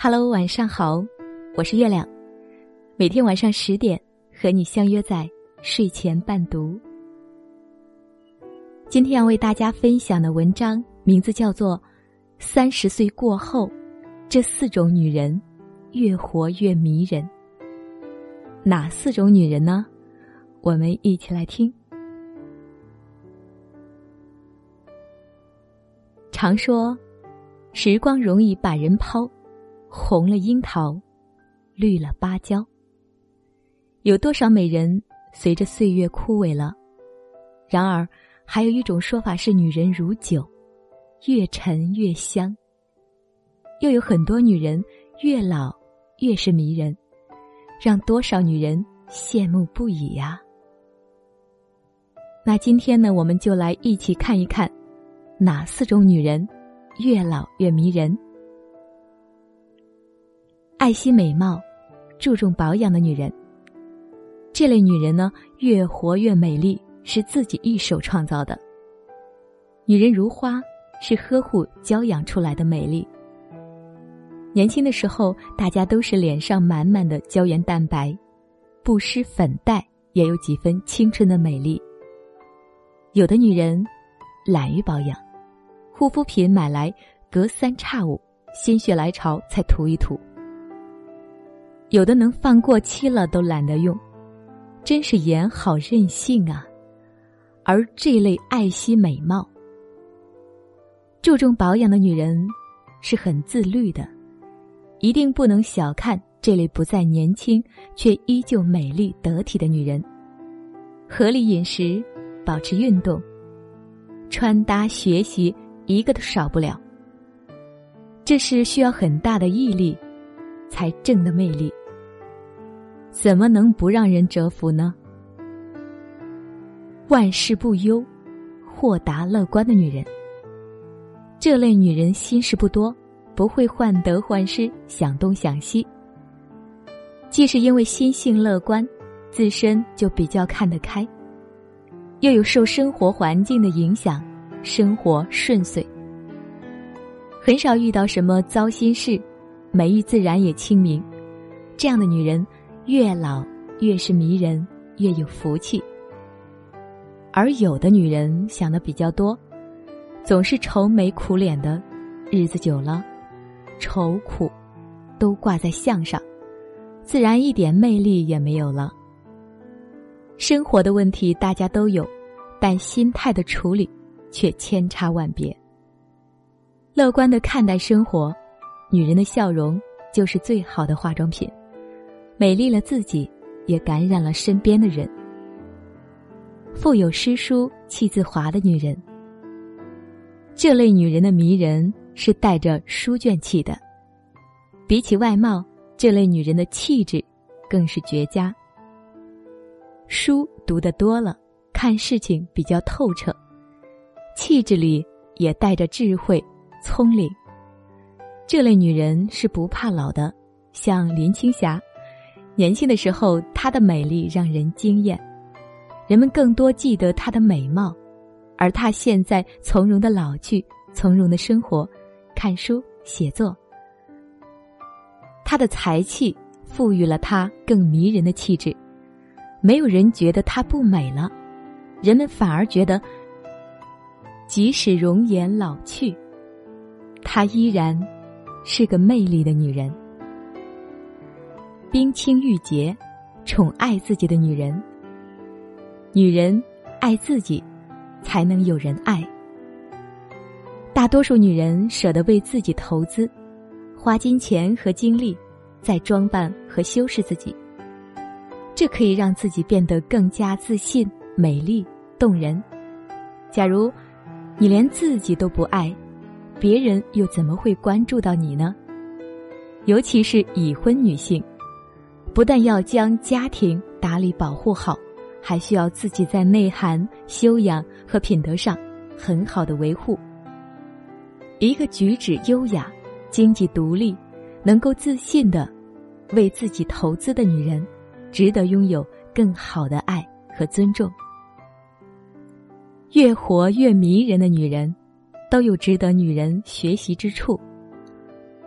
Hello，晚上好，我是月亮，每天晚上十点和你相约在睡前伴读。今天要为大家分享的文章名字叫做《三十岁过后，这四种女人越活越迷人》。哪四种女人呢？我们一起来听。常说，时光容易把人抛。红了樱桃，绿了芭蕉。有多少美人随着岁月枯萎了？然而，还有一种说法是，女人如酒，越陈越香。又有很多女人越老越是迷人，让多少女人羡慕不已呀！那今天呢，我们就来一起看一看，哪四种女人越老越迷人。爱惜美貌、注重保养的女人，这类女人呢，越活越美丽，是自己一手创造的。女人如花，是呵护娇养出来的美丽。年轻的时候，大家都是脸上满满的胶原蛋白，不施粉黛，也有几分青春的美丽。有的女人懒于保养，护肤品买来隔三差五，心血来潮才涂一涂。有的能放过期了都懒得用，真是眼好任性啊！而这类爱惜美貌、注重保养的女人，是很自律的，一定不能小看这类不再年轻却依旧美丽得体的女人。合理饮食，保持运动，穿搭、学习，一个都少不了。这是需要很大的毅力，才正的魅力。怎么能不让人折服呢？万事不忧、豁达乐观的女人，这类女人心事不多，不会患得患失、想东想西。既是因为心性乐观，自身就比较看得开，又有受生活环境的影响，生活顺遂，很少遇到什么糟心事，美意自然也清明。这样的女人。越老越是迷人，越有福气。而有的女人想的比较多，总是愁眉苦脸的，日子久了，愁苦都挂在相上，自然一点魅力也没有了。生活的问题大家都有，但心态的处理却千差万别。乐观的看待生活，女人的笑容就是最好的化妆品。美丽了自己，也感染了身边的人。腹有诗书气自华的女人，这类女人的迷人是带着书卷气的。比起外貌，这类女人的气质更是绝佳。书读得多了，看事情比较透彻，气质里也带着智慧、聪明。这类女人是不怕老的，像林青霞。年轻的时候，她的美丽让人惊艳，人们更多记得她的美貌，而她现在从容的老去，从容的生活，看书写作，她的才气赋予了她更迷人的气质，没有人觉得她不美了，人们反而觉得，即使容颜老去，她依然是个魅力的女人。冰清玉洁，宠爱自己的女人。女人爱自己，才能有人爱。大多数女人舍得为自己投资，花金钱和精力，在装扮和修饰自己。这可以让自己变得更加自信、美丽、动人。假如你连自己都不爱，别人又怎么会关注到你呢？尤其是已婚女性。不但要将家庭打理保护好，还需要自己在内涵、修养和品德上很好的维护。一个举止优雅、经济独立、能够自信的为自己投资的女人，值得拥有更好的爱和尊重。越活越迷人的女人，都有值得女人学习之处。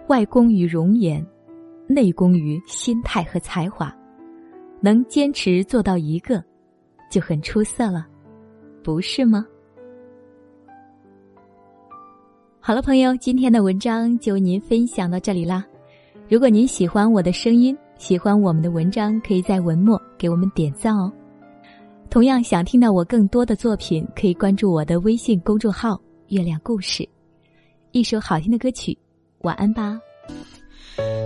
外功于容颜，内功于心态和才华，能坚持做到一个，就很出色了，不是吗？好了，朋友，今天的文章就为您分享到这里啦。如果您喜欢我的声音，喜欢我们的文章，可以在文末给我们点赞哦。同样想听到我更多的作品，可以关注我的微信公众号“月亮故事”。一首好听的歌曲，晚安吧。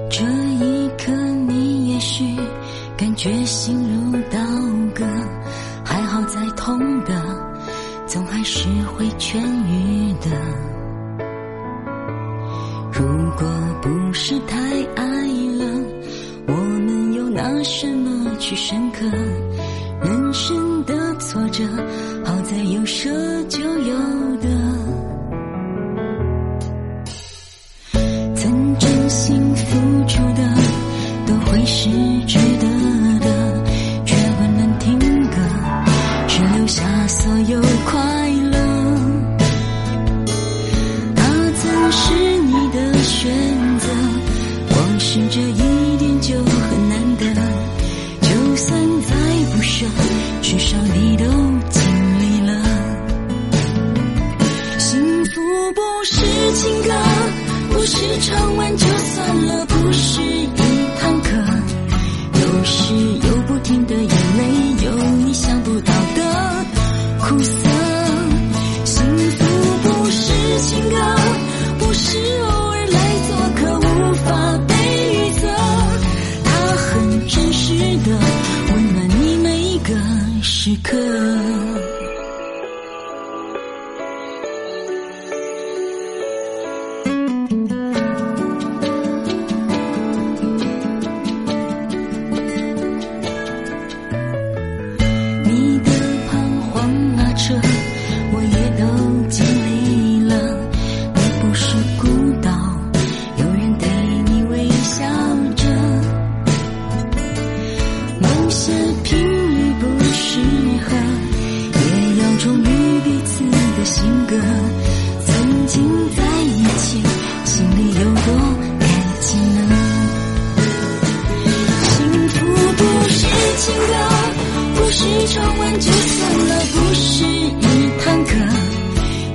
这一刻，你也许感觉心如刀割，还好再痛的，总还是会痊愈的。如果不是太爱了，我们又拿什么去深刻？人生的挫折，好在有舍就有得。是值得的，却不能停格，只留下所有快乐。他曾是你。的选择，光是这一点就很难得。就算再不舍，至少你情歌不是唱完就算了，不是一堂课。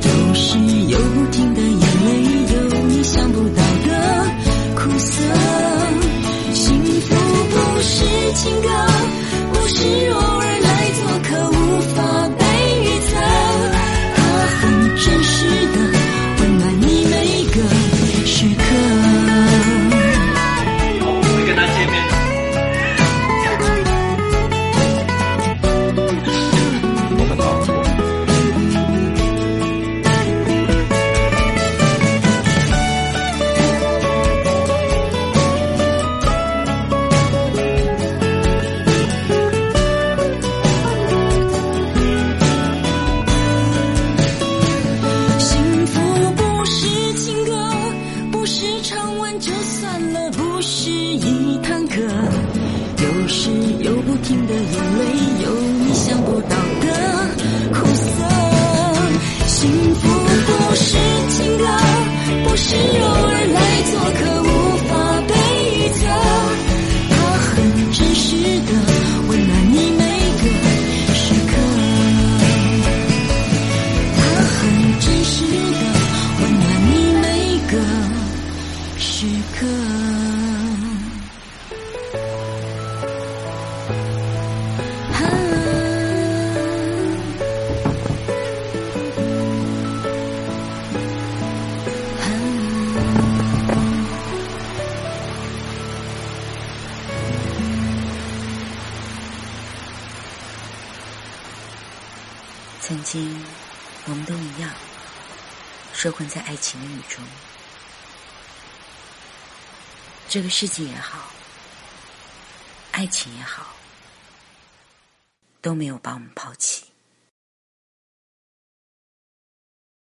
有时有不停的眼泪，有你想不到的苦涩。幸福不是情歌，是唱完就算了，不是一堂课。有时有不停的眼泪，有你想不到的苦涩。幸福不是情歌，不是柔。曾经，我们都一样，受困在爱情的雨中。这个世界也好，爱情也好，都没有把我们抛弃。